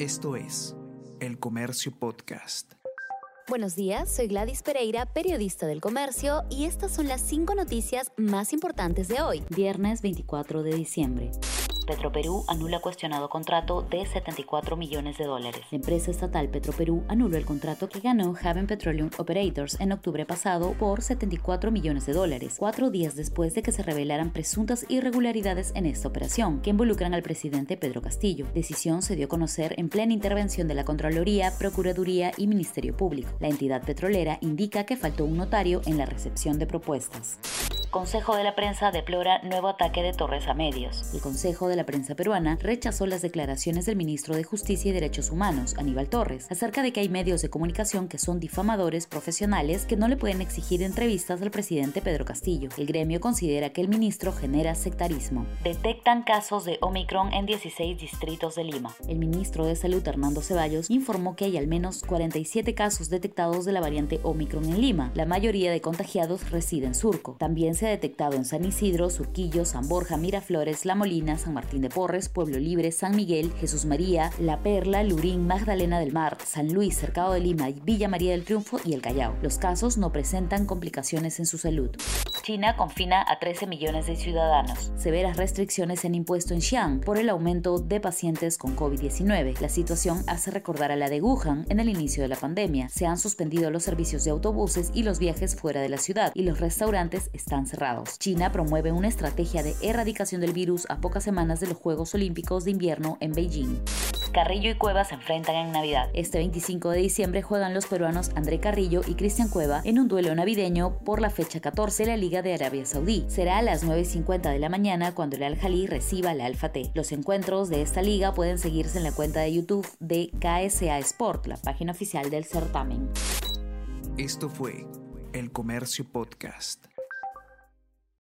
Esto es El Comercio Podcast. Buenos días, soy Gladys Pereira, periodista del comercio, y estas son las cinco noticias más importantes de hoy, viernes 24 de diciembre. Petroperú anula cuestionado contrato de 74 millones de dólares. La empresa estatal Petroperú anuló el contrato que ganó Haven Petroleum Operators en octubre pasado por 74 millones de dólares, cuatro días después de que se revelaran presuntas irregularidades en esta operación, que involucran al presidente Pedro Castillo. Decisión se dio a conocer en plena intervención de la Contraloría, Procuraduría y Ministerio Público. La entidad petrolera indica que faltó un notario en la recepción de propuestas. Consejo de la Prensa deplora nuevo ataque de Torres a medios. El Consejo de la Prensa peruana rechazó las declaraciones del ministro de Justicia y Derechos Humanos, Aníbal Torres, acerca de que hay medios de comunicación que son difamadores profesionales que no le pueden exigir entrevistas al presidente Pedro Castillo. El gremio considera que el ministro genera sectarismo. Detectan casos de Omicron en 16 distritos de Lima. El ministro de Salud, Hernando Ceballos, informó que hay al menos 47 casos detectados de la variante Omicron en Lima. La mayoría de contagiados reside en Surco. También se ha detectado en San Isidro, Surquillo, San Borja, Miraflores, La Molina, San Martín de Porres, Pueblo Libre, San Miguel, Jesús María, La Perla, Lurín, Magdalena del Mar, San Luis, Cercado de Lima, Villa María del Triunfo y El Callao. Los casos no presentan complicaciones en su salud. China confina a 13 millones de ciudadanos. Severas restricciones en impuesto en Xi'an por el aumento de pacientes con COVID-19. La situación hace recordar a la de Wuhan en el inicio de la pandemia. Se han suspendido los servicios de autobuses y los viajes fuera de la ciudad y los restaurantes están cerrados. China promueve una estrategia de erradicación del virus a pocas semanas de los Juegos Olímpicos de Invierno en Beijing. Carrillo y Cueva se enfrentan en Navidad. Este 25 de diciembre juegan los peruanos André Carrillo y Cristian Cueva en un duelo navideño por la fecha 14 de la Liga de Arabia Saudí. Será a las 9.50 de la mañana cuando el Al-Jalí reciba la Alfa T. Los encuentros de esta liga pueden seguirse en la cuenta de YouTube de KSA Sport, la página oficial del certamen. Esto fue El Comercio Podcast.